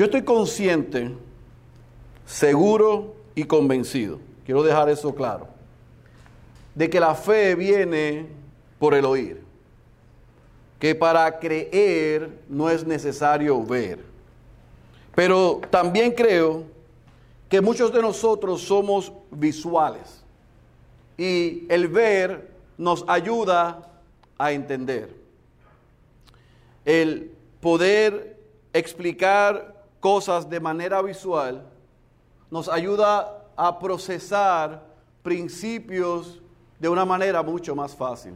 Yo estoy consciente, seguro y convencido, quiero dejar eso claro, de que la fe viene por el oír, que para creer no es necesario ver. Pero también creo que muchos de nosotros somos visuales y el ver nos ayuda a entender. El poder explicar cosas de manera visual nos ayuda a procesar principios de una manera mucho más fácil.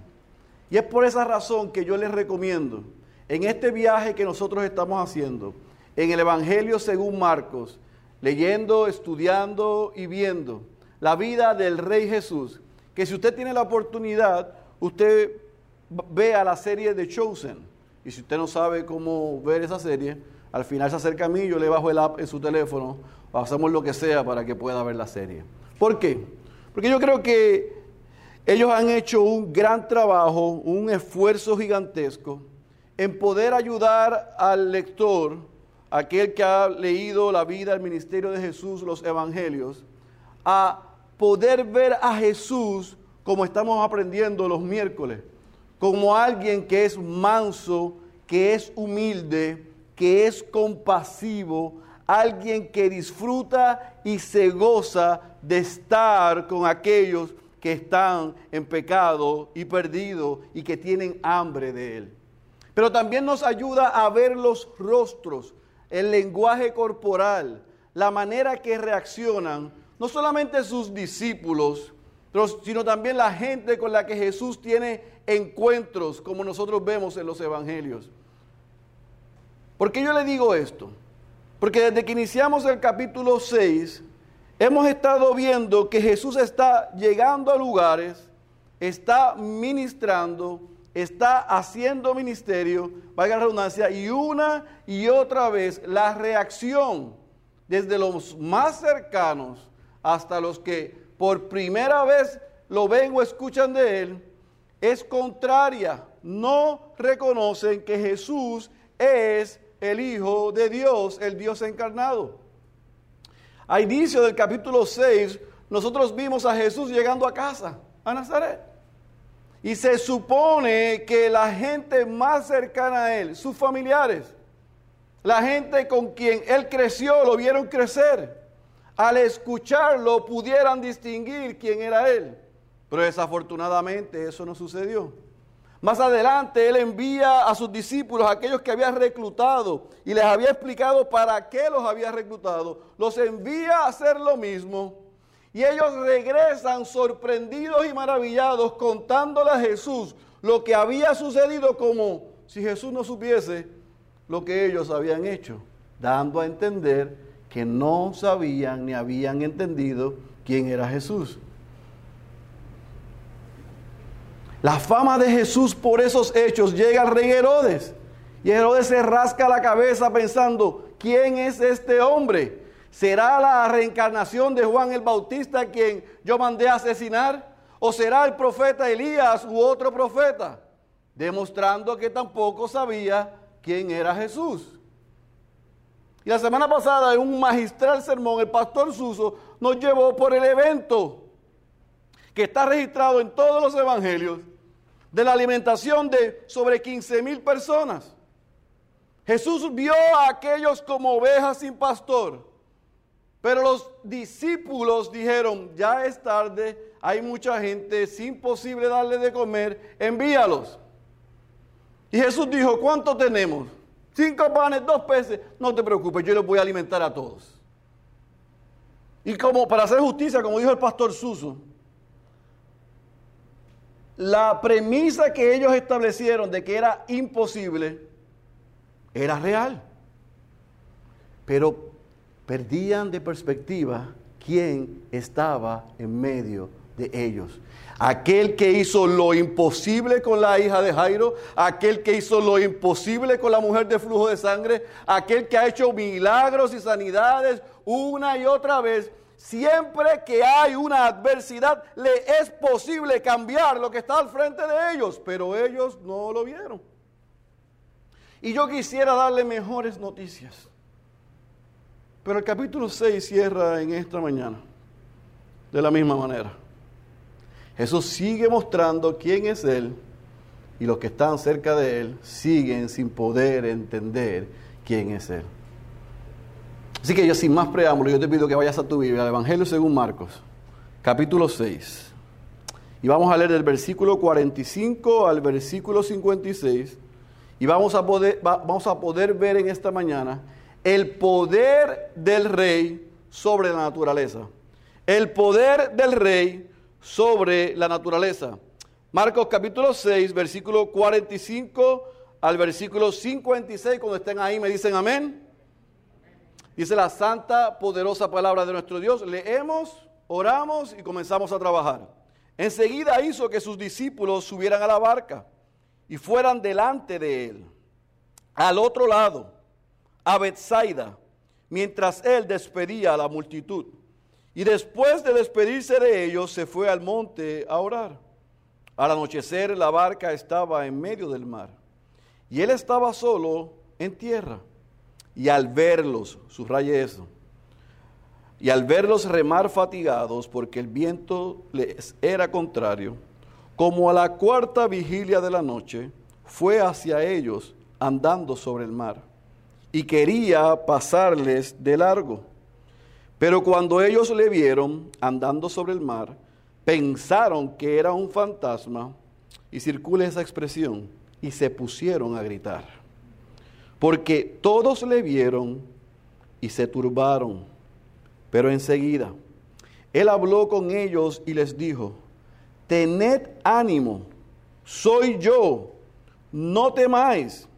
Y es por esa razón que yo les recomiendo, en este viaje que nosotros estamos haciendo, en el Evangelio según Marcos, leyendo, estudiando y viendo la vida del Rey Jesús, que si usted tiene la oportunidad, usted vea la serie de Chosen. Y si usted no sabe cómo ver esa serie, al final se acerca a mí, yo le bajo el app en su teléfono, hacemos lo que sea para que pueda ver la serie. ¿Por qué? Porque yo creo que ellos han hecho un gran trabajo, un esfuerzo gigantesco en poder ayudar al lector, aquel que ha leído la vida, el ministerio de Jesús, los evangelios, a poder ver a Jesús como estamos aprendiendo los miércoles, como alguien que es manso, que es humilde, que es compasivo, alguien que disfruta y se goza de estar con aquellos que están en pecado y perdidos y que tienen hambre de Él. Pero también nos ayuda a ver los rostros, el lenguaje corporal, la manera que reaccionan, no solamente sus discípulos, sino también la gente con la que Jesús tiene encuentros, como nosotros vemos en los evangelios. ¿Por qué yo le digo esto? Porque desde que iniciamos el capítulo 6, hemos estado viendo que Jesús está llegando a lugares, está ministrando, está haciendo ministerio, valga la redundancia, y una y otra vez la reacción desde los más cercanos hasta los que por primera vez lo ven o escuchan de él, es contraria. No reconocen que Jesús es el Hijo de Dios, el Dios encarnado. A inicio del capítulo 6, nosotros vimos a Jesús llegando a casa, a Nazaret. Y se supone que la gente más cercana a él, sus familiares, la gente con quien él creció, lo vieron crecer, al escucharlo pudieran distinguir quién era él. Pero desafortunadamente eso no sucedió. Más adelante Él envía a sus discípulos, aquellos que había reclutado y les había explicado para qué los había reclutado, los envía a hacer lo mismo. Y ellos regresan sorprendidos y maravillados contándole a Jesús lo que había sucedido como si Jesús no supiese lo que ellos habían hecho, dando a entender que no sabían ni habían entendido quién era Jesús. La fama de Jesús por esos hechos llega al rey Herodes. Y Herodes se rasca la cabeza pensando, ¿quién es este hombre? ¿Será la reencarnación de Juan el Bautista quien yo mandé a asesinar? ¿O será el profeta Elías u otro profeta? Demostrando que tampoco sabía quién era Jesús. Y la semana pasada en un magistral sermón, el pastor Suso nos llevó por el evento que está registrado en todos los evangelios de la alimentación de sobre 15 mil personas. Jesús vio a aquellos como ovejas sin pastor. Pero los discípulos dijeron, ya es tarde, hay mucha gente, es imposible darle de comer, envíalos. Y Jesús dijo, ¿cuánto tenemos? Cinco panes, dos peces. No te preocupes, yo les voy a alimentar a todos. Y como para hacer justicia, como dijo el pastor Suso, la premisa que ellos establecieron de que era imposible era real. Pero perdían de perspectiva quién estaba en medio de ellos. Aquel que hizo lo imposible con la hija de Jairo, aquel que hizo lo imposible con la mujer de flujo de sangre, aquel que ha hecho milagros y sanidades una y otra vez Siempre que hay una adversidad, le es posible cambiar lo que está al frente de ellos, pero ellos no lo vieron. Y yo quisiera darle mejores noticias. Pero el capítulo 6 cierra en esta mañana de la misma manera. Jesús sigue mostrando quién es Él y los que están cerca de Él siguen sin poder entender quién es Él. Así que yo sin más preámbulo, yo te pido que vayas a tu Biblia, al Evangelio según Marcos, capítulo 6. Y vamos a leer del versículo 45 al versículo 56. Y vamos a poder, vamos a poder ver en esta mañana el poder del rey sobre la naturaleza. El poder del rey sobre la naturaleza. Marcos capítulo 6, versículo 45 al versículo 56. Cuando estén ahí me dicen amén. Dice la santa, poderosa palabra de nuestro Dios. Leemos, oramos y comenzamos a trabajar. Enseguida hizo que sus discípulos subieran a la barca y fueran delante de él, al otro lado, a Bethsaida, mientras él despedía a la multitud. Y después de despedirse de ellos, se fue al monte a orar. Al anochecer la barca estaba en medio del mar y él estaba solo en tierra. Y al verlos, subraye eso, y al verlos remar fatigados porque el viento les era contrario, como a la cuarta vigilia de la noche, fue hacia ellos andando sobre el mar y quería pasarles de largo. Pero cuando ellos le vieron andando sobre el mar, pensaron que era un fantasma, y circula esa expresión, y se pusieron a gritar. Porque todos le vieron y se turbaron. Pero enseguida, él habló con ellos y les dijo, tened ánimo, soy yo, no temáis.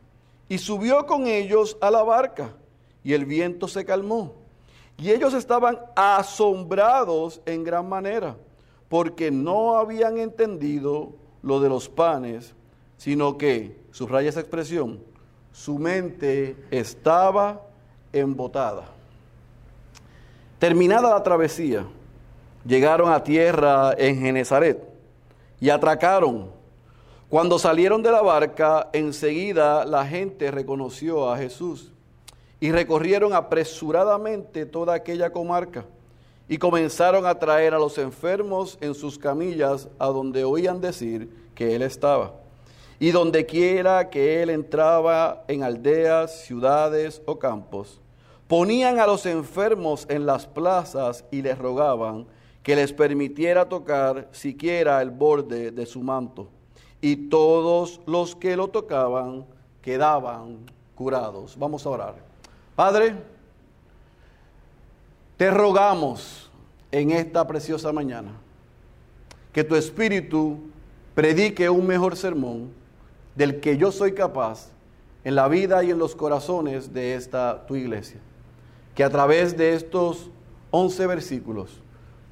Y subió con ellos a la barca, y el viento se calmó. Y ellos estaban asombrados en gran manera, porque no habían entendido lo de los panes, sino que, subraya esa expresión, su mente estaba embotada. Terminada la travesía, llegaron a tierra en Genezaret y atracaron. Cuando salieron de la barca, enseguida la gente reconoció a Jesús y recorrieron apresuradamente toda aquella comarca y comenzaron a traer a los enfermos en sus camillas a donde oían decir que él estaba. Y donde quiera que él entraba en aldeas, ciudades o campos, ponían a los enfermos en las plazas y les rogaban que les permitiera tocar siquiera el borde de su manto. Y todos los que lo tocaban quedaban curados. Vamos a orar. Padre, te rogamos en esta preciosa mañana que tu espíritu predique un mejor sermón del que yo soy capaz en la vida y en los corazones de esta tu iglesia que a través de estos 11 versículos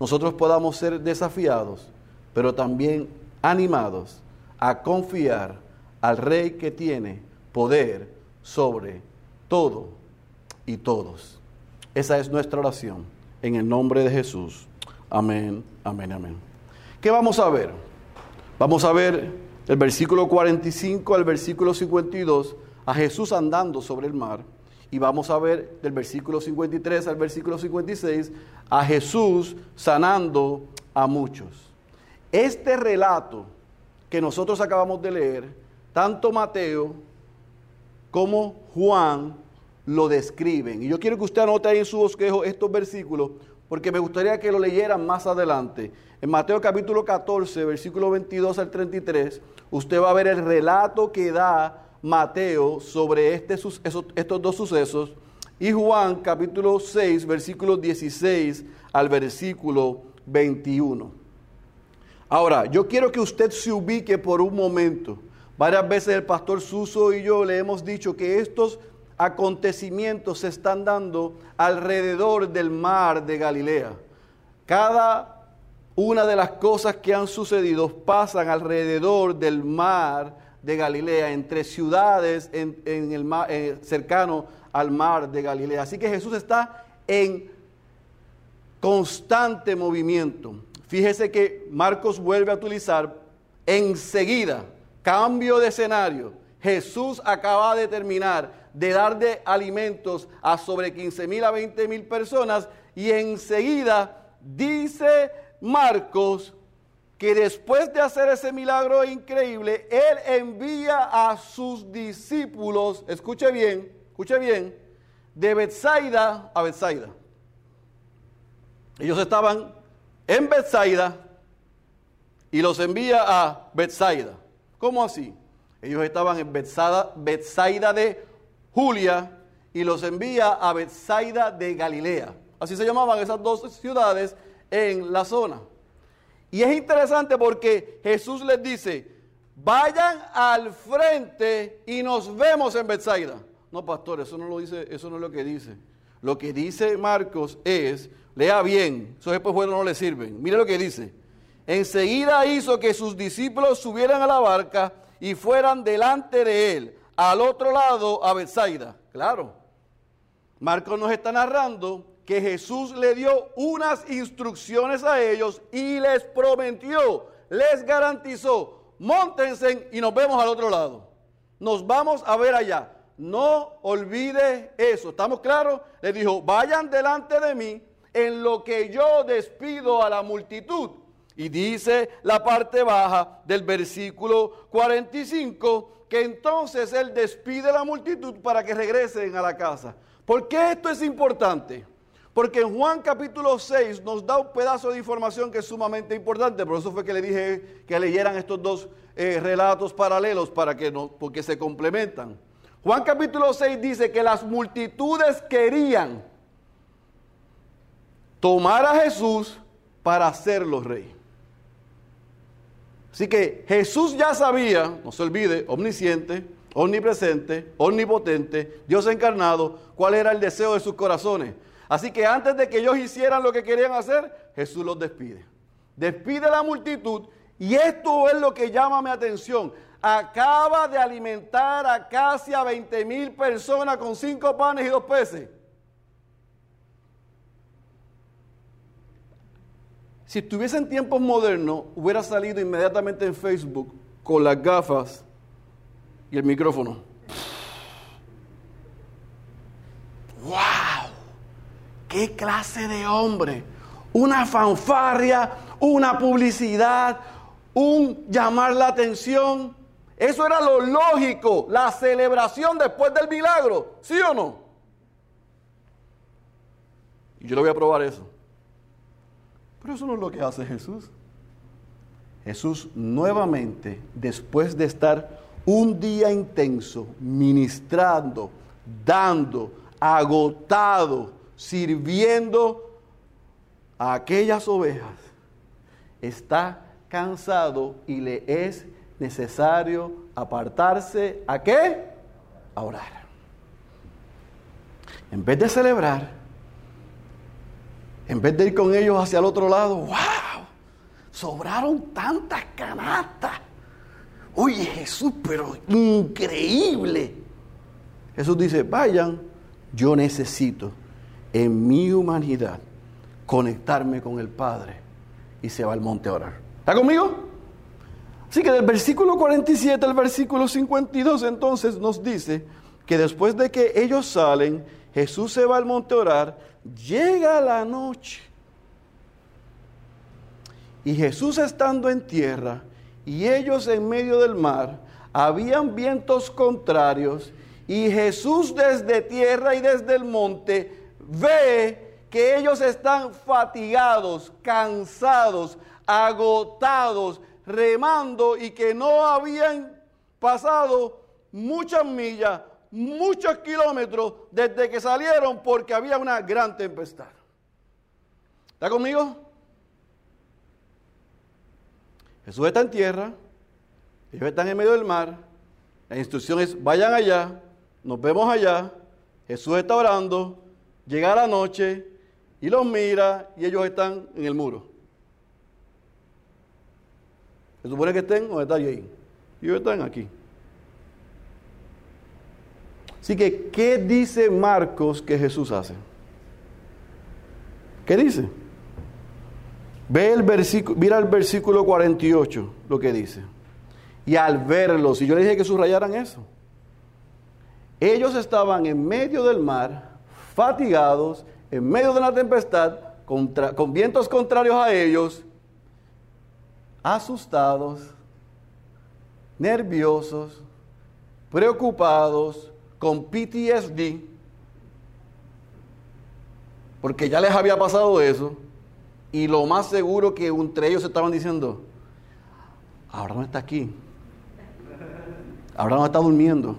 nosotros podamos ser desafiados, pero también animados a confiar al Rey que tiene poder sobre todo y todos. Esa es nuestra oración en el nombre de Jesús. Amén, amén, amén. ¿Qué vamos a ver? Vamos a ver el versículo 45 al versículo 52, a Jesús andando sobre el mar y vamos a ver del versículo 53 al versículo 56 a Jesús sanando a muchos. Este relato que nosotros acabamos de leer, tanto Mateo como Juan lo describen. Y yo quiero que usted anote ahí en su bosquejo estos versículos, porque me gustaría que lo leyeran más adelante. En Mateo capítulo 14, versículo 22 al 33, usted va a ver el relato que da Mateo sobre este, estos dos sucesos y Juan capítulo 6, versículo 16 al versículo 21. Ahora, yo quiero que usted se ubique por un momento. Varias veces el pastor Suso y yo le hemos dicho que estos acontecimientos se están dando alrededor del mar de Galilea. Cada una de las cosas que han sucedido pasan alrededor del mar de Galilea, entre ciudades en, el eh, cercano al mar de Galilea. Así que Jesús está en constante movimiento. Fíjese que Marcos vuelve a utilizar enseguida, cambio de escenario. Jesús acaba de terminar de dar de alimentos a sobre 15 mil a 20 mil personas y enseguida dice Marcos que después de hacer ese milagro increíble, Él envía a sus discípulos, escuche bien, escuche bien, de Bethsaida a Bethsaida. Ellos estaban en Bethsaida y los envía a Bethsaida. ¿Cómo así? Ellos estaban en Bethsaida, de Julia y los envía a Bethsaida de Galilea. Así se llamaban esas dos ciudades en la zona. Y es interesante porque Jesús les dice, vayan al frente y nos vemos en Bethsaida. No, pastor, eso no lo dice, eso no es lo que dice. Lo que dice Marcos es, lea bien, eso después bueno no le sirven. Mire lo que dice. Enseguida hizo que sus discípulos subieran a la barca y fueran delante de él, al otro lado a Bethsaida. Claro. Marcos nos está narrando que Jesús le dio unas instrucciones a ellos y les prometió, les garantizó, montense y nos vemos al otro lado. Nos vamos a ver allá. No olvide eso. ¿Estamos claros? Le dijo, vayan delante de mí en lo que yo despido a la multitud. Y dice la parte baja del versículo 45 que entonces él despide a la multitud para que regresen a la casa. ¿Por qué esto es importante? Porque en Juan capítulo 6 nos da un pedazo de información que es sumamente importante. Por eso fue que le dije que leyeran estos dos eh, relatos paralelos para que no, porque se complementan. Juan capítulo 6 dice que las multitudes querían tomar a Jesús para hacerlo rey. Así que Jesús ya sabía, no se olvide, omnisciente, omnipresente, omnipotente, Dios encarnado, cuál era el deseo de sus corazones. Así que antes de que ellos hicieran lo que querían hacer, Jesús los despide. Despide a la multitud y esto es lo que llama mi atención. Acaba de alimentar a casi a 20 mil personas con cinco panes y dos peces. Si estuviese en tiempos modernos, hubiera salido inmediatamente en Facebook con las gafas y el micrófono. ¡Wow! ¿Qué clase de hombre? Una fanfarria, una publicidad, un llamar la atención. Eso era lo lógico, la celebración después del milagro, ¿sí o no? Y yo le voy a probar eso. Pero eso no es lo que hace Jesús. Jesús nuevamente, después de estar un día intenso, ministrando, dando, agotado, sirviendo a aquellas ovejas, está cansado y le es necesario apartarse a qué? A orar. En vez de celebrar, en vez de ir con ellos hacia el otro lado, wow, sobraron tantas canastas. Oye Jesús, pero increíble. Jesús dice, vayan, yo necesito en mi humanidad conectarme con el Padre y se va al monte a orar. ¿Está conmigo? Así que del versículo 47 al versículo 52 entonces nos dice que después de que ellos salen, Jesús se va al monte a orar, llega la noche. Y Jesús estando en tierra y ellos en medio del mar, habían vientos contrarios y Jesús desde tierra y desde el monte ve que ellos están fatigados, cansados, agotados, remando y que no habían pasado muchas millas, muchos kilómetros desde que salieron porque había una gran tempestad. ¿Está conmigo? Jesús está en tierra, ellos están en medio del mar, la instrucción es vayan allá, nos vemos allá, Jesús está orando, Llega la noche y los mira y ellos están en el muro. Se supone que estén donde está ahí. Y ellos están aquí. Así que, ¿qué dice Marcos que Jesús hace? ¿Qué dice? Ve el versículo, mira el versículo 48, lo que dice. Y al verlos, y yo le dije que subrayaran eso. Ellos estaban en medio del mar, fatigados, en medio de una tempestad, con vientos contrarios a ellos, asustados, nerviosos, preocupados, con PTSD, porque ya les había pasado eso, y lo más seguro que entre ellos estaban diciendo, ahora no está aquí, ahora no está durmiendo.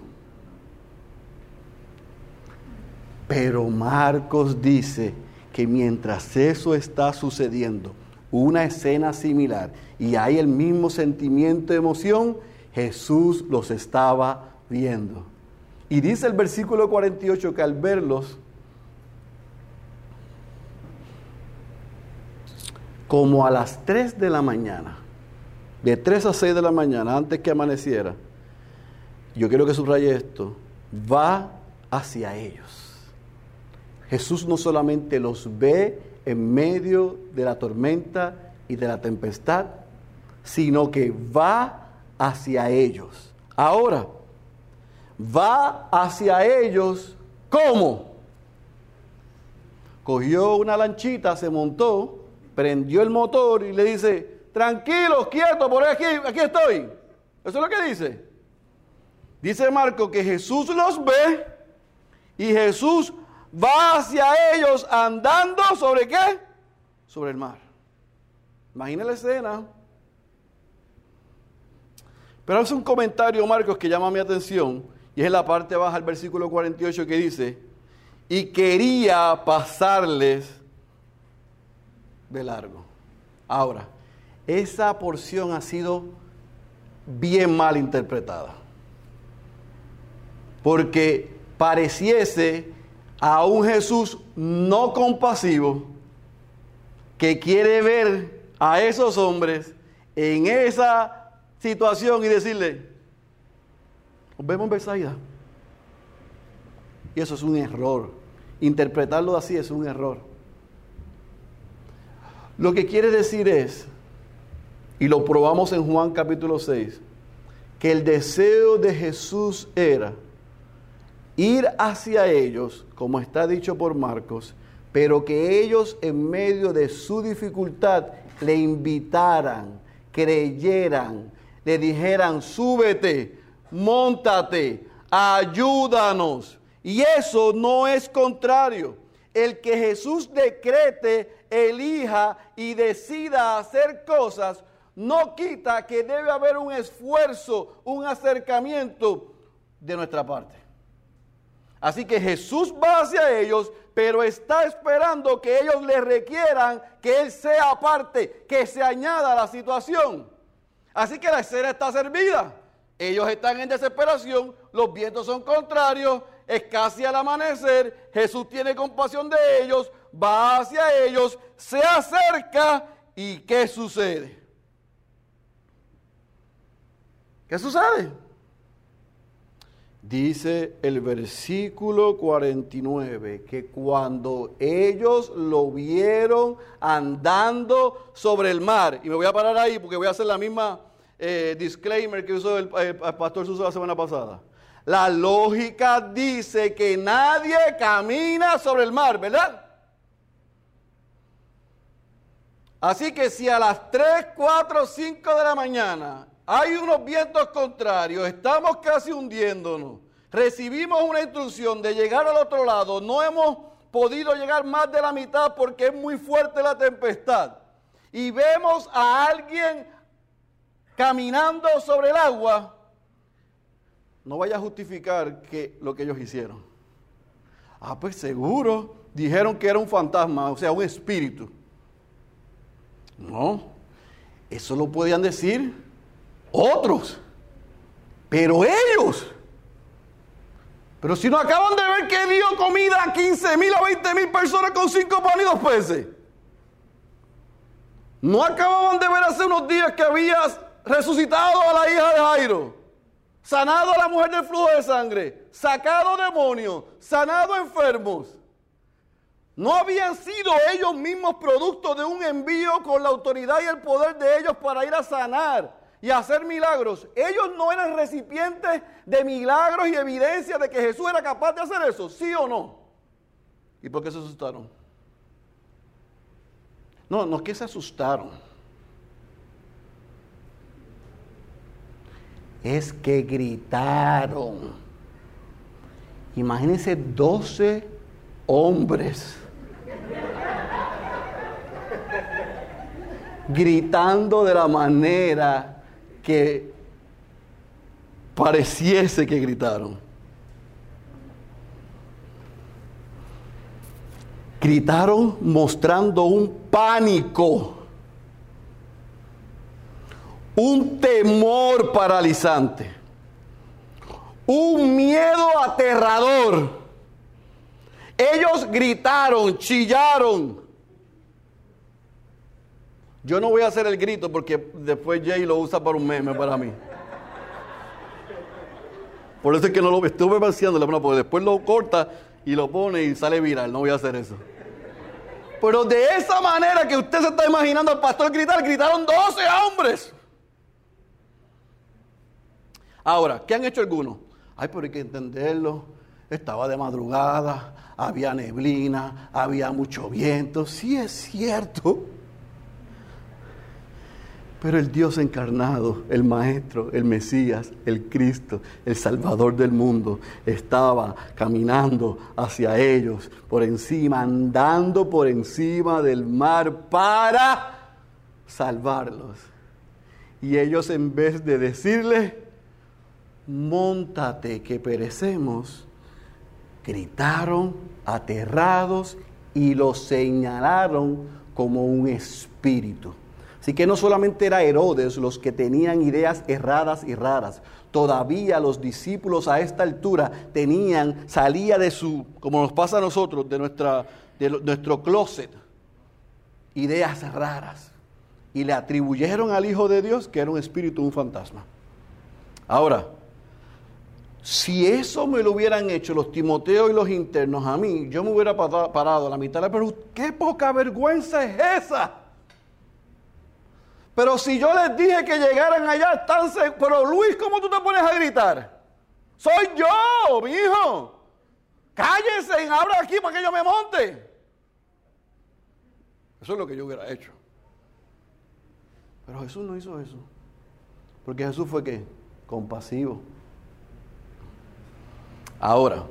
Pero Marcos dice que mientras eso está sucediendo, una escena similar, y hay el mismo sentimiento de emoción, Jesús los estaba viendo. Y dice el versículo 48 que al verlos, como a las 3 de la mañana, de 3 a 6 de la mañana, antes que amaneciera, yo quiero que subraye esto, va hacia ellos. Jesús no solamente los ve en medio de la tormenta y de la tempestad, sino que va hacia ellos. Ahora, va hacia ellos ¿cómo? Cogió una lanchita, se montó, prendió el motor y le dice, tranquilos, quietos, por aquí, aquí estoy. Eso es lo que dice. Dice Marco que Jesús los ve y Jesús va hacia ellos andando sobre qué? Sobre el mar. Imagina la escena. Pero hace un comentario, Marcos, que llama mi atención, y es en la parte baja del versículo 48 que dice, y quería pasarles de largo. Ahora, esa porción ha sido bien mal interpretada, porque pareciese a un Jesús no compasivo que quiere ver a esos hombres en esa situación y decirle, nos vemos en Besaida. Y eso es un error. Interpretarlo así es un error. Lo que quiere decir es, y lo probamos en Juan capítulo 6, que el deseo de Jesús era ir hacia ellos, como está dicho por Marcos, pero que ellos en medio de su dificultad le invitaran, creyeran, le dijeran, súbete, montate, ayúdanos. Y eso no es contrario. El que Jesús decrete, elija y decida hacer cosas, no quita que debe haber un esfuerzo, un acercamiento de nuestra parte. Así que Jesús va hacia ellos, pero está esperando que ellos le requieran que Él sea parte, que se añada a la situación. Así que la escena está servida. Ellos están en desesperación, los vientos son contrarios, es casi al amanecer, Jesús tiene compasión de ellos, va hacia ellos, se acerca y ¿qué sucede? ¿Qué sucede? Dice el versículo 49 que cuando ellos lo vieron andando sobre el mar, y me voy a parar ahí porque voy a hacer la misma eh, disclaimer que usó el, el pastor Suso la semana pasada. La lógica dice que nadie camina sobre el mar, ¿verdad? Así que si a las 3, 4, 5 de la mañana hay unos vientos contrarios, estamos casi hundiéndonos. Recibimos una instrucción de llegar al otro lado, no hemos podido llegar más de la mitad porque es muy fuerte la tempestad. Y vemos a alguien caminando sobre el agua, no vaya a justificar que lo que ellos hicieron. Ah, pues seguro dijeron que era un fantasma, o sea, un espíritu. No, eso lo podían decir otros. Pero ellos. Pero si no acaban de ver que dio comida a 15 mil o 20 mil personas con cinco panes y dos peces. No acababan de ver hace unos días que habías resucitado a la hija de Jairo, sanado a la mujer del flujo de sangre, sacado demonios, sanado enfermos. No habían sido ellos mismos producto de un envío con la autoridad y el poder de ellos para ir a sanar y hacer milagros, ellos no eran recipientes de milagros y evidencia de que Jesús era capaz de hacer eso, ¿sí o no? ¿Y por qué se asustaron? No, no es que se asustaron. Es que gritaron. Imagínense 12 hombres gritando de la manera que pareciese que gritaron. Gritaron mostrando un pánico, un temor paralizante, un miedo aterrador. Ellos gritaron, chillaron. Yo no voy a hacer el grito porque después Jay lo usa para un meme para mí. Por eso es que no lo estuve vaciando, porque después lo corta y lo pone y sale viral. No voy a hacer eso. Pero de esa manera que usted se está imaginando al pastor gritar, gritaron 12 hombres. Ahora, ¿qué han hecho algunos? Ay, pero hay que entenderlo. Estaba de madrugada, había neblina, había mucho viento. Sí es cierto. Pero el Dios encarnado, el Maestro, el Mesías, el Cristo, el Salvador del mundo, estaba caminando hacia ellos, por encima, andando por encima del mar para salvarlos. Y ellos en vez de decirle, montate que perecemos, gritaron aterrados y lo señalaron como un espíritu. Así que no solamente era Herodes los que tenían ideas erradas y raras, todavía los discípulos a esta altura tenían, salía de su, como nos pasa a nosotros, de, nuestra, de nuestro closet, ideas raras. Y le atribuyeron al Hijo de Dios que era un espíritu, un fantasma. Ahora, si eso me lo hubieran hecho los Timoteos y los internos a mí, yo me hubiera parado a la mitad de la pero qué poca vergüenza es esa. Pero si yo les dije que llegaran allá, están Pero Luis, ¿cómo tú te pones a gritar? Soy yo, mi hijo. Cállense y abra aquí para que yo me monte. Eso es lo que yo hubiera hecho. Pero Jesús no hizo eso. Porque Jesús fue qué? Compasivo. Ahora,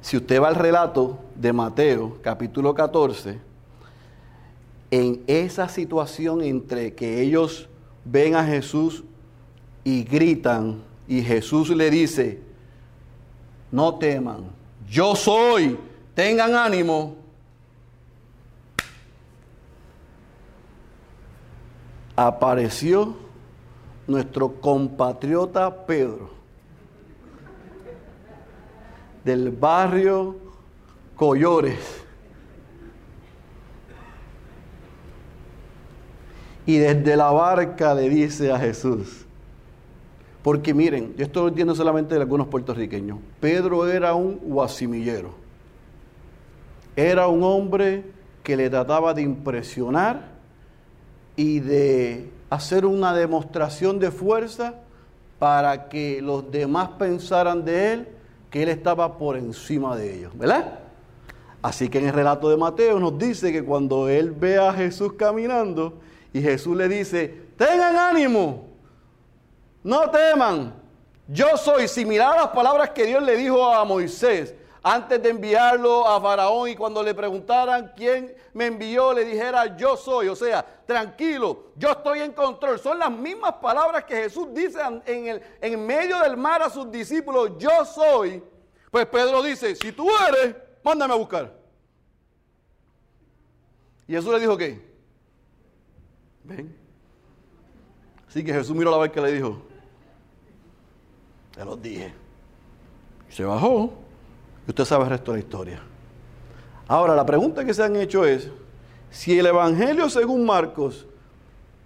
si usted va al relato de Mateo, capítulo 14, en esa situación entre que ellos ven a Jesús y gritan y Jesús le dice, no teman, yo soy, tengan ánimo. Apareció nuestro compatriota Pedro del barrio Collores y desde la barca le dice a Jesús, porque miren, yo esto lo entiendo solamente de algunos puertorriqueños, Pedro era un guasimillero, era un hombre que le trataba de impresionar y de hacer una demostración de fuerza para que los demás pensaran de él que él estaba por encima de ellos, ¿verdad? Así que en el relato de Mateo nos dice que cuando él ve a Jesús caminando, y Jesús le dice, tengan ánimo, no teman, yo soy similar a las palabras que Dios le dijo a Moisés antes de enviarlo a Faraón y cuando le preguntaran quién me envió, le dijera yo soy, o sea, tranquilo, yo estoy en control. Son las mismas palabras que Jesús dice en, el, en medio del mar a sus discípulos, yo soy. Pues Pedro dice, si tú eres, mándame a buscar. Y Jesús le dijo qué? Ven. Así que Jesús miró la vez que le dijo, te lo dije. Se bajó y usted sabe el resto de la historia. Ahora, la pregunta que se han hecho es, si el Evangelio según Marcos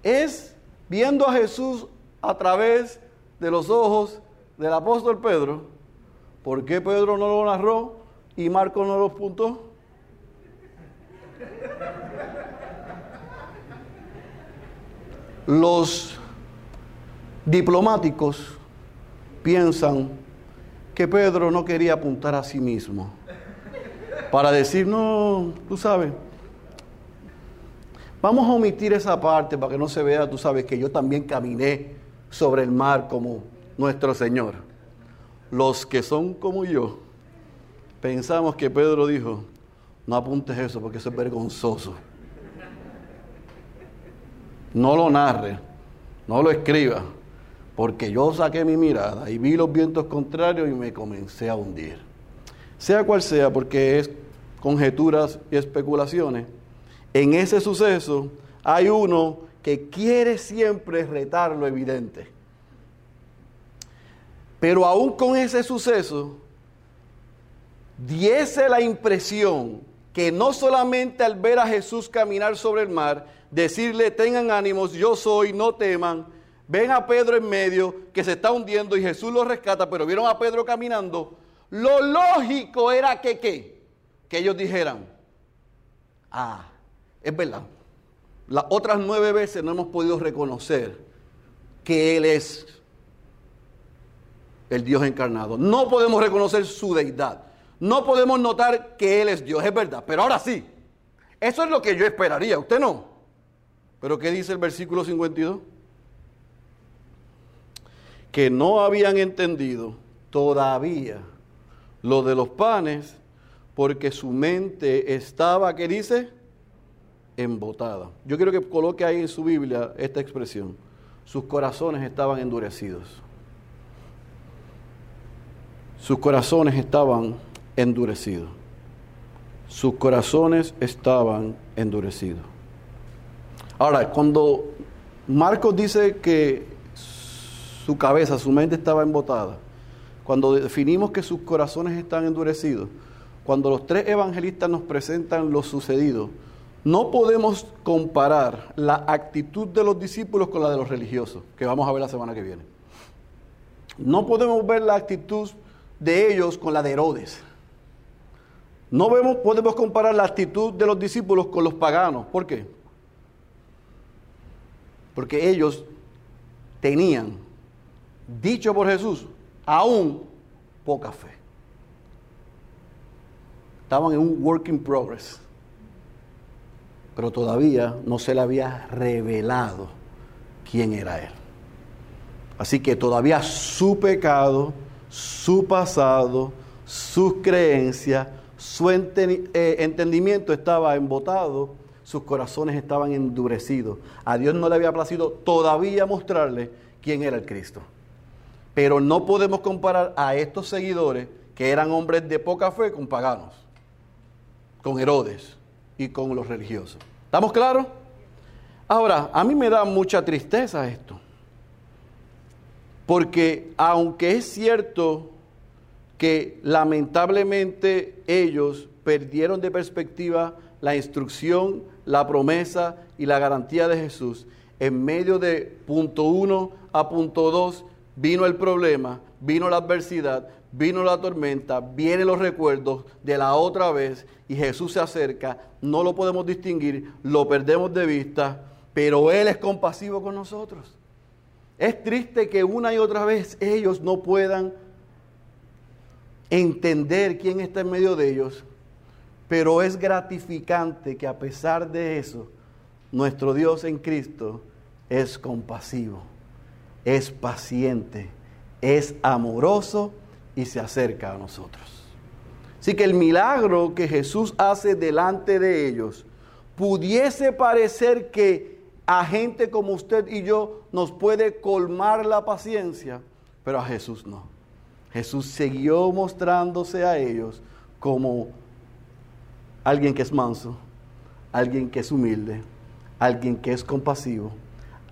es viendo a Jesús a través de los ojos del apóstol Pedro, ¿por qué Pedro no lo narró y Marcos no lo apuntó? Los diplomáticos piensan que Pedro no quería apuntar a sí mismo para decir, no, tú sabes, vamos a omitir esa parte para que no se vea, tú sabes, que yo también caminé sobre el mar como nuestro Señor. Los que son como yo, pensamos que Pedro dijo, no apuntes eso porque eso es vergonzoso. No lo narre, no lo escriba, porque yo saqué mi mirada y vi los vientos contrarios y me comencé a hundir. Sea cual sea, porque es conjeturas y especulaciones, en ese suceso hay uno que quiere siempre retar lo evidente. Pero aún con ese suceso, diese la impresión que no solamente al ver a Jesús caminar sobre el mar, decirle, tengan ánimos, yo soy, no teman, ven a Pedro en medio, que se está hundiendo y Jesús lo rescata, pero vieron a Pedro caminando, lo lógico era que qué? Que ellos dijeran, ah, es verdad, las otras nueve veces no hemos podido reconocer que Él es el Dios encarnado. No podemos reconocer su deidad. No podemos notar que Él es Dios, es verdad. Pero ahora sí, eso es lo que yo esperaría, usted no. Pero ¿qué dice el versículo 52? Que no habían entendido todavía lo de los panes porque su mente estaba, ¿qué dice? Embotada. Yo quiero que coloque ahí en su Biblia esta expresión. Sus corazones estaban endurecidos. Sus corazones estaban endurecidos. Sus corazones estaban endurecidos. Ahora, cuando Marcos dice que su cabeza, su mente estaba embotada, cuando definimos que sus corazones están endurecidos, cuando los tres evangelistas nos presentan lo sucedido, no podemos comparar la actitud de los discípulos con la de los religiosos, que vamos a ver la semana que viene. No podemos ver la actitud de ellos con la de Herodes. No podemos comparar la actitud de los discípulos con los paganos. ¿Por qué? Porque ellos tenían, dicho por Jesús, aún poca fe. Estaban en un work in progress. Pero todavía no se le había revelado quién era Él. Así que todavía su pecado, su pasado, sus creencias, su eh, entendimiento estaba embotado, sus corazones estaban endurecidos. A Dios no le había placido todavía mostrarle quién era el Cristo. Pero no podemos comparar a estos seguidores, que eran hombres de poca fe, con paganos, con Herodes y con los religiosos. ¿Estamos claros? Ahora, a mí me da mucha tristeza esto. Porque aunque es cierto que lamentablemente ellos perdieron de perspectiva la instrucción, la promesa y la garantía de Jesús, en medio de punto uno a punto dos vino el problema, vino la adversidad, vino la tormenta, vienen los recuerdos de la otra vez y Jesús se acerca, no lo podemos distinguir, lo perdemos de vista, pero Él es compasivo con nosotros. Es triste que una y otra vez ellos no puedan entender quién está en medio de ellos, pero es gratificante que a pesar de eso, nuestro Dios en Cristo es compasivo, es paciente, es amoroso y se acerca a nosotros. Así que el milagro que Jesús hace delante de ellos pudiese parecer que a gente como usted y yo nos puede colmar la paciencia, pero a Jesús no. Jesús siguió mostrándose a ellos como alguien que es manso, alguien que es humilde, alguien que es compasivo,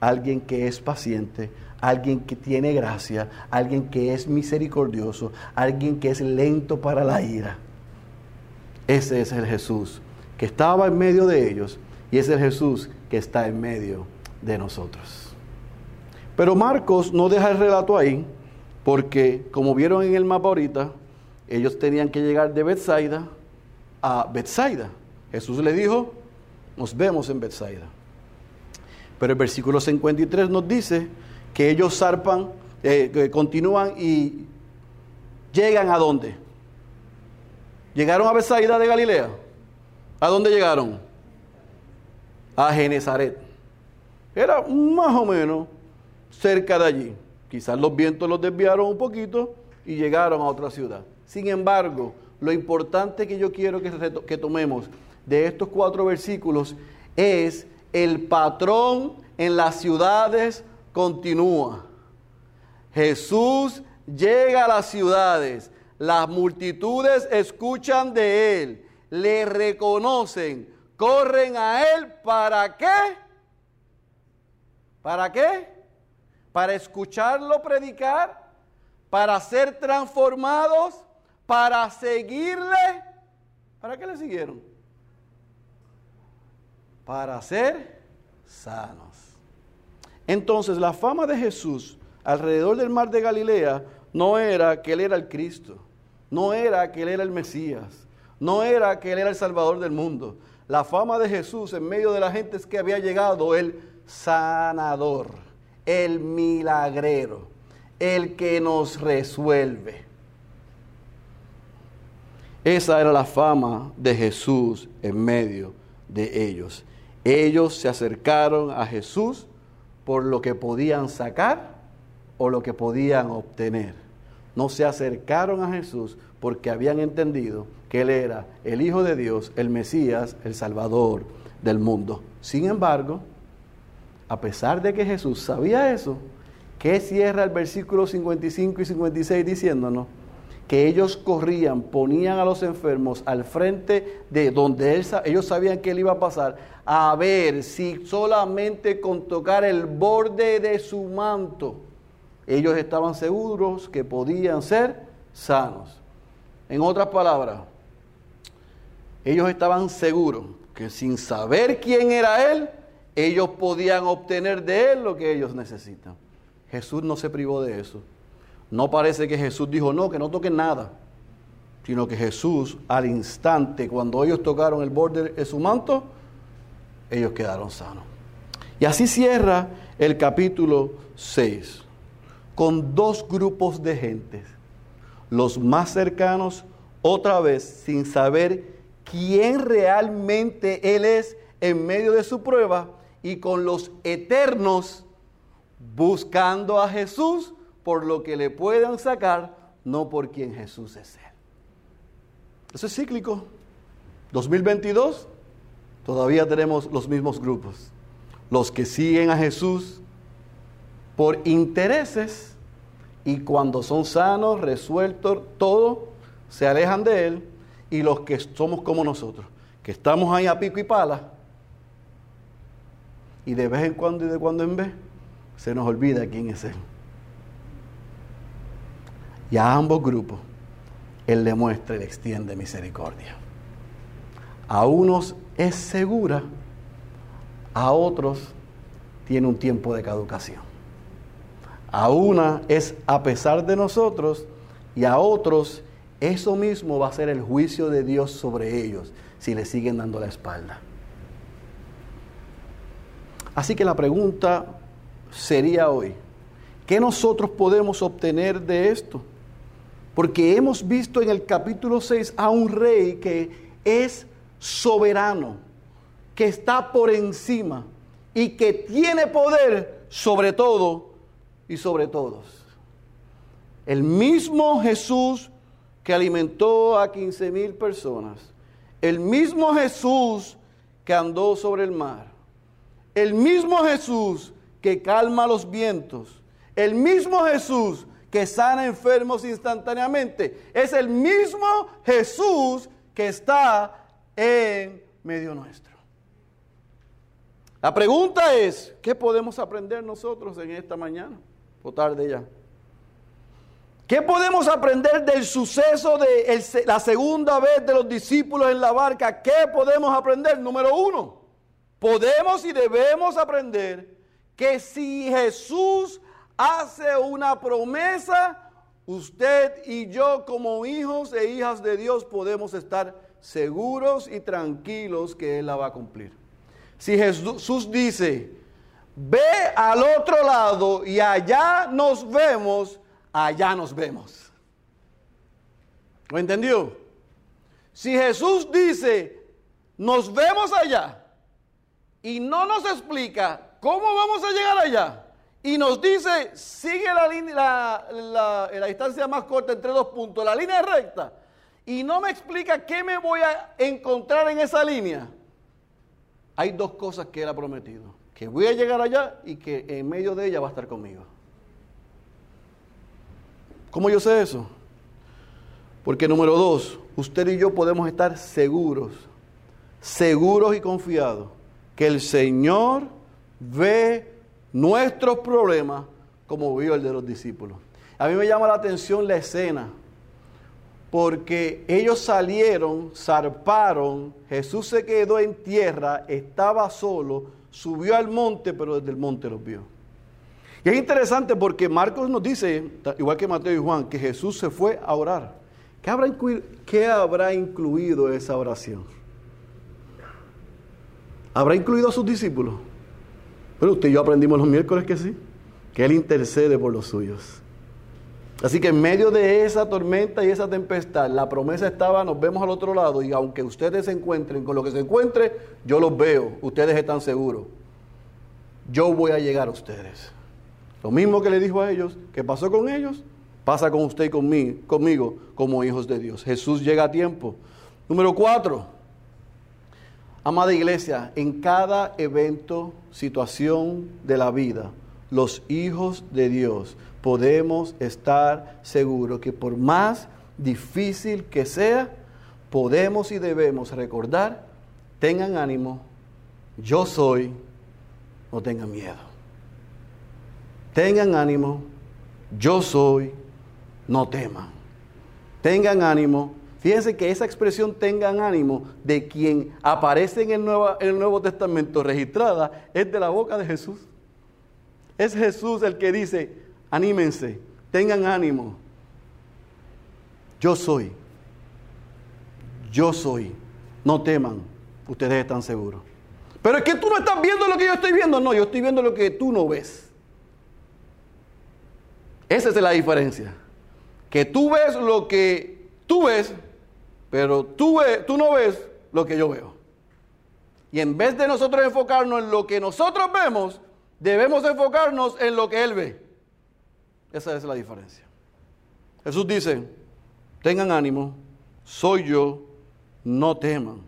alguien que es paciente, alguien que tiene gracia, alguien que es misericordioso, alguien que es lento para la ira. Ese es el Jesús que estaba en medio de ellos y es el Jesús que está en medio de nosotros. Pero Marcos no deja el relato ahí, porque como vieron en el mapa ahorita, ellos tenían que llegar de Bethsaida a Bethsaida. Jesús le dijo, nos vemos en Bethsaida. Pero el versículo 53 nos dice que ellos zarpan, eh, continúan y llegan a dónde? Llegaron a Besaida de Galilea. ¿A dónde llegaron? A Genezaret. Era más o menos cerca de allí. Quizás los vientos los desviaron un poquito y llegaron a otra ciudad. Sin embargo, lo importante que yo quiero que, tomemos de estos cuatro versículos es el patrón en las ciudades continúa. Jesús llega a las ciudades, las multitudes escuchan de él, le reconocen, corren a él, ¿para qué? ¿Para qué? Para escucharlo predicar, para ser transformados, para seguirle. ¿Para qué le siguieron? Para ser sanos. Entonces la fama de Jesús alrededor del mar de Galilea no era que Él era el Cristo, no era que Él era el Mesías, no era que Él era el Salvador del mundo. La fama de Jesús en medio de la gente es que había llegado el sanador, el milagrero, el que nos resuelve. Esa era la fama de Jesús en medio de ellos. Ellos se acercaron a Jesús por lo que podían sacar o lo que podían obtener. No se acercaron a Jesús porque habían entendido que Él era el Hijo de Dios, el Mesías, el Salvador del mundo. Sin embargo, a pesar de que Jesús sabía eso, ¿qué cierra el versículo 55 y 56 diciéndonos? Que ellos corrían, ponían a los enfermos al frente de donde él, ellos sabían que él iba a pasar, a ver si solamente con tocar el borde de su manto, ellos estaban seguros que podían ser sanos. En otras palabras, ellos estaban seguros que sin saber quién era Él, ellos podían obtener de Él lo que ellos necesitan. Jesús no se privó de eso. No parece que Jesús dijo, no, que no toquen nada, sino que Jesús al instante, cuando ellos tocaron el borde de su manto, ellos quedaron sanos. Y así cierra el capítulo 6, con dos grupos de gentes, los más cercanos, otra vez, sin saber quién realmente Él es en medio de su prueba, y con los eternos, buscando a Jesús por lo que le puedan sacar, no por quien Jesús es Él. Eso es cíclico. 2022 todavía tenemos los mismos grupos. Los que siguen a Jesús por intereses y cuando son sanos, resueltos, todo, se alejan de Él. Y los que somos como nosotros, que estamos ahí a pico y pala, y de vez en cuando y de cuando en vez se nos olvida quién es Él. Y a ambos grupos Él le muestra y le extiende misericordia. A unos es segura, a otros tiene un tiempo de caducación. A una es a pesar de nosotros y a otros eso mismo va a ser el juicio de Dios sobre ellos si le siguen dando la espalda. Así que la pregunta sería hoy, ¿qué nosotros podemos obtener de esto? Porque hemos visto en el capítulo 6 a un rey que es soberano, que está por encima y que tiene poder sobre todo y sobre todos. El mismo Jesús que alimentó a 15 mil personas, el mismo Jesús que andó sobre el mar, el mismo Jesús que calma los vientos, el mismo Jesús que sana enfermos instantáneamente, es el mismo Jesús que está en medio nuestro. La pregunta es, ¿qué podemos aprender nosotros en esta mañana o tarde ya? ¿Qué podemos aprender del suceso de la segunda vez de los discípulos en la barca? ¿Qué podemos aprender? Número uno, podemos y debemos aprender que si Jesús hace una promesa, usted y yo como hijos e hijas de Dios podemos estar seguros y tranquilos que Él la va a cumplir. Si Jesús dice, ve al otro lado y allá nos vemos, allá nos vemos. ¿Lo entendió? Si Jesús dice, nos vemos allá, y no nos explica cómo vamos a llegar allá, y nos dice, sigue la, la, la, distancia más corta entre dos puntos, la línea recta, y no me explica qué me voy a encontrar en esa línea, hay dos cosas que Él ha prometido. Que voy a llegar allá y que en medio de ella va a estar conmigo. ¿Cómo yo sé eso? Porque número dos, usted y yo podemos estar seguros, seguros y confiados que el Señor ve nuestros problemas como vio el de los discípulos. A mí me llama la atención la escena porque ellos salieron, zarparon, Jesús se quedó en tierra, estaba solo, subió al monte, pero desde el monte los vio. Y es interesante porque Marcos nos dice, igual que Mateo y Juan, que Jesús se fue a orar. ¿Qué habrá, incluido, qué habrá incluido esa oración? ¿Habrá incluido a sus discípulos? Pero usted y yo aprendimos los miércoles que sí, que Él intercede por los suyos. Así que en medio de esa tormenta y esa tempestad, la promesa estaba, nos vemos al otro lado y aunque ustedes se encuentren con lo que se encuentre, yo los veo, ustedes están seguros. Yo voy a llegar a ustedes. Lo mismo que le dijo a ellos, que pasó con ellos, pasa con usted y conmigo, conmigo como hijos de Dios. Jesús llega a tiempo. Número cuatro, amada iglesia, en cada evento, situación de la vida, los hijos de Dios podemos estar seguros que por más difícil que sea, podemos y debemos recordar, tengan ánimo, yo soy, no tengan miedo. Tengan ánimo, yo soy, no teman. Tengan ánimo. Fíjense que esa expresión tengan ánimo de quien aparece en el, Nuevo, en el Nuevo Testamento registrada es de la boca de Jesús. Es Jesús el que dice, anímense, tengan ánimo. Yo soy, yo soy, no teman, ustedes están seguros. Pero es que tú no estás viendo lo que yo estoy viendo, no, yo estoy viendo lo que tú no ves. Esa es la diferencia. Que tú ves lo que tú ves, pero tú, no ves lo que yo veo. Y en vez de nosotros enfocarnos en lo que nosotros vemos, Debemos enfocarnos en lo que Él ve. Esa es la diferencia. Jesús dice, tengan ánimo, soy yo, no teman.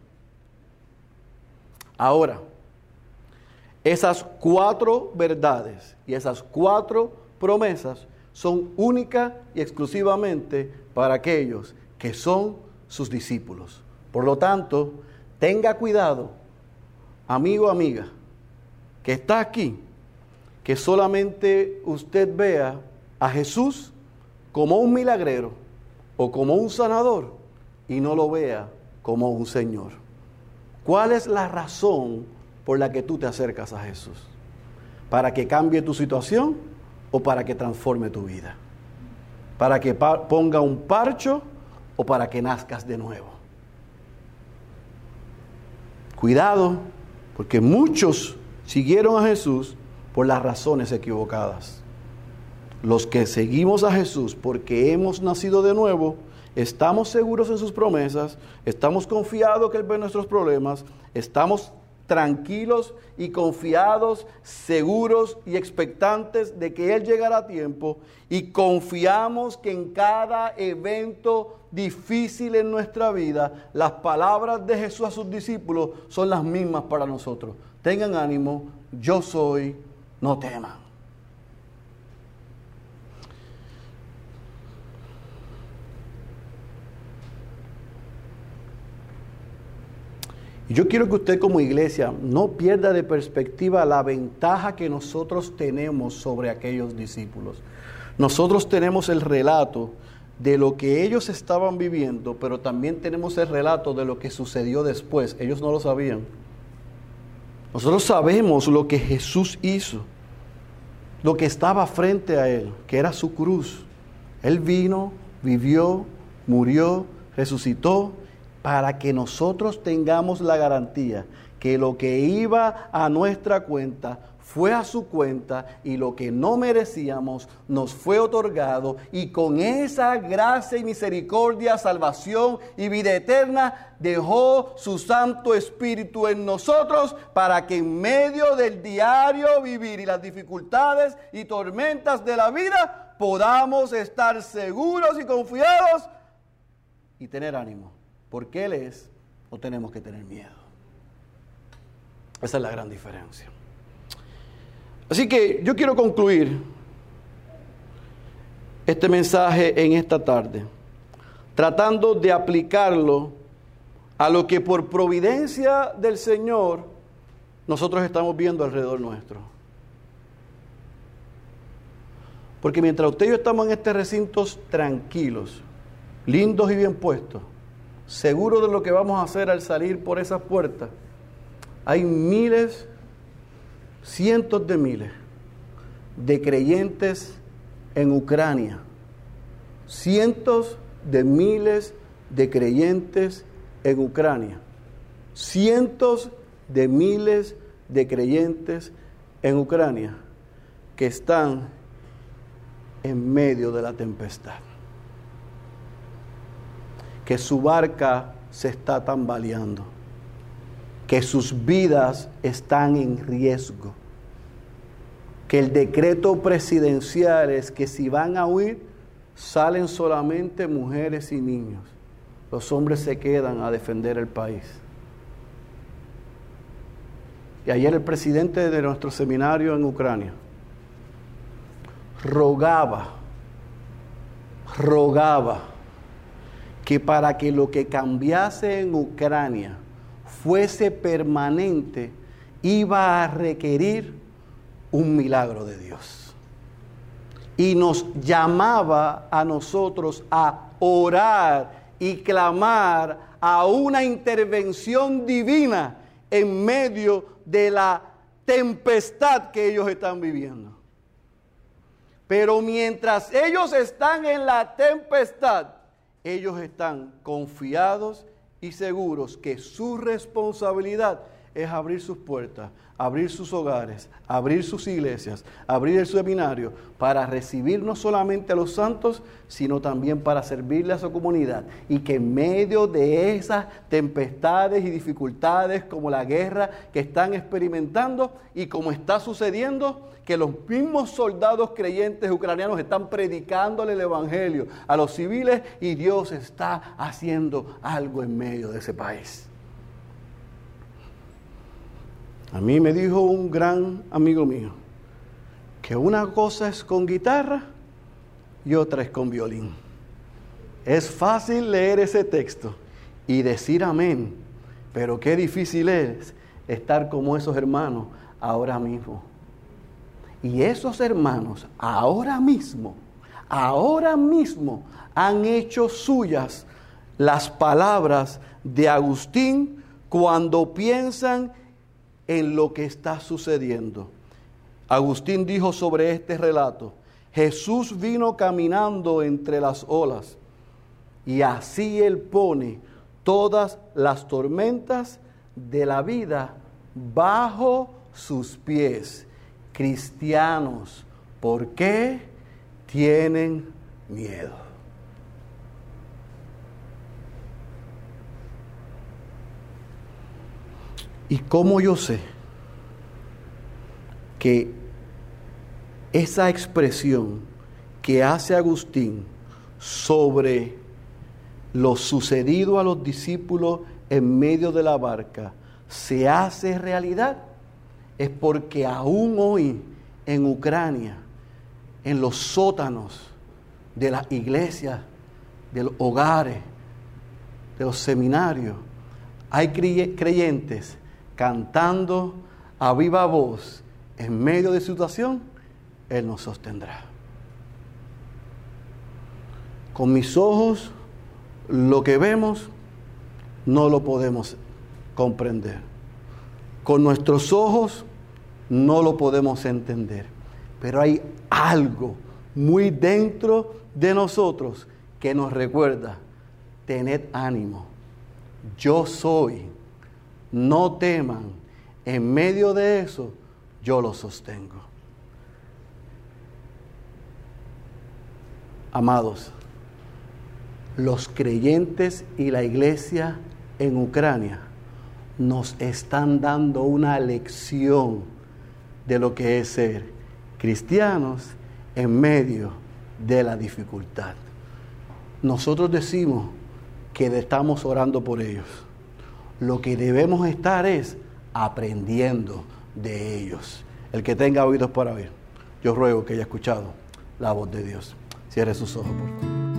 Ahora, esas cuatro verdades y esas cuatro promesas son únicas y exclusivamente para aquellos que son sus discípulos. Por lo tanto, tenga cuidado, amigo, amiga, que está aquí que solamente usted vea a Jesús como un milagrero o como un sanador y no lo vea como un Señor. ¿Cuál es la razón por la que tú te acercas a Jesús? ¿Para que cambie tu situación o para que transforme tu vida? ¿Para que ponga un parcho o para que nazcas de nuevo? Cuidado, porque muchos siguieron a Jesús por las razones equivocadas. Los que seguimos a Jesús porque hemos nacido de nuevo, estamos seguros en sus promesas, estamos confiados que Él ve nuestros problemas, estamos tranquilos y confiados, seguros y expectantes de que Él llegará a tiempo y confiamos que en cada evento difícil en nuestra vida, las palabras de Jesús a sus discípulos son las mismas para nosotros. Tengan ánimo, yo soy no teman. Y yo quiero que usted como iglesia no pierda de perspectiva la ventaja que nosotros tenemos sobre aquellos discípulos. Nosotros tenemos el relato de lo que ellos estaban viviendo, pero también tenemos el relato de lo que sucedió después. Ellos no lo sabían. Nosotros sabemos lo que Jesús hizo, lo que estaba frente a Él, que era su cruz. Él vino, vivió, murió, resucitó, para que nosotros tengamos la garantía que lo que iba a nuestra cuenta fue a su cuenta y lo que no merecíamos nos fue otorgado y con esa gracia y misericordia, salvación y vida eterna dejó su Santo Espíritu en nosotros para que en medio del diario vivir y las dificultades y tormentas de la vida podamos estar seguros y confiados y tener ánimo, porque Él es, no tenemos que tener miedo. Esa es la gran diferencia. Así que yo quiero concluir este mensaje en esta tarde, tratando de aplicarlo a lo que por providencia del Señor nosotros estamos viendo alrededor nuestro. Porque mientras usted y yo estamos en este recinto tranquilos, lindos y bien puestos, seguros de lo que vamos a hacer al salir por esas puertas, hay miles cientos de miles de creyentes en Ucrania, cientos de miles de creyentes en Ucrania, cientos de miles de creyentes en Ucrania que están en medio de la tempestad, que su barca se está tambaleando que sus vidas están en riesgo, que el decreto presidencial es que si van a huir, salen solamente mujeres y niños. Los hombres se quedan a defender el país. Y ayer el presidente de nuestro seminario en Ucrania rogaba, rogaba que para que lo que cambiase en Ucrania fuese permanente, iba a requerir un milagro de Dios. Y nos llamaba a nosotros a orar y clamar a una intervención divina en medio de la tempestad que ellos están viviendo. Pero mientras ellos están en la tempestad, ellos están confiados y seguros que su responsabilidad es abrir sus puertas, abrir sus hogares, abrir sus iglesias, abrir el seminario para recibir no solamente a los santos, sino también para servirle a su comunidad. Y que en medio de esas tempestades y dificultades como la guerra que están experimentando y como está sucediendo, que los mismos soldados creyentes ucranianos están predicándole el Evangelio a los civiles y Dios está haciendo algo en medio de ese país. A mí me dijo un gran amigo mío que una cosa es con guitarra y otra es con violín. Es fácil leer ese texto y decir amén, pero qué difícil es estar como esos hermanos ahora mismo. Y esos hermanos ahora mismo, ahora mismo han hecho suyas las palabras de Agustín cuando piensan en lo que está sucediendo. Agustín dijo sobre este relato, Jesús vino caminando entre las olas y así él pone todas las tormentas de la vida bajo sus pies cristianos, ¿por qué tienen miedo? ¿Y cómo yo sé que esa expresión que hace Agustín sobre lo sucedido a los discípulos en medio de la barca se hace realidad? es porque aún hoy en Ucrania, en los sótanos de las iglesias, de los hogares, de los seminarios, hay creyentes cantando a viva voz en medio de situación, Él nos sostendrá. Con mis ojos, lo que vemos, no lo podemos comprender. Con nuestros ojos, no lo podemos entender. Pero hay algo muy dentro de nosotros que nos recuerda, tened ánimo, yo soy, no teman, en medio de eso yo los sostengo. Amados, los creyentes y la iglesia en Ucrania nos están dando una lección de lo que es ser cristianos en medio de la dificultad. Nosotros decimos que estamos orando por ellos. Lo que debemos estar es aprendiendo de ellos. El que tenga oídos para oír, yo ruego que haya escuchado la voz de Dios. Cierre sus ojos, por favor.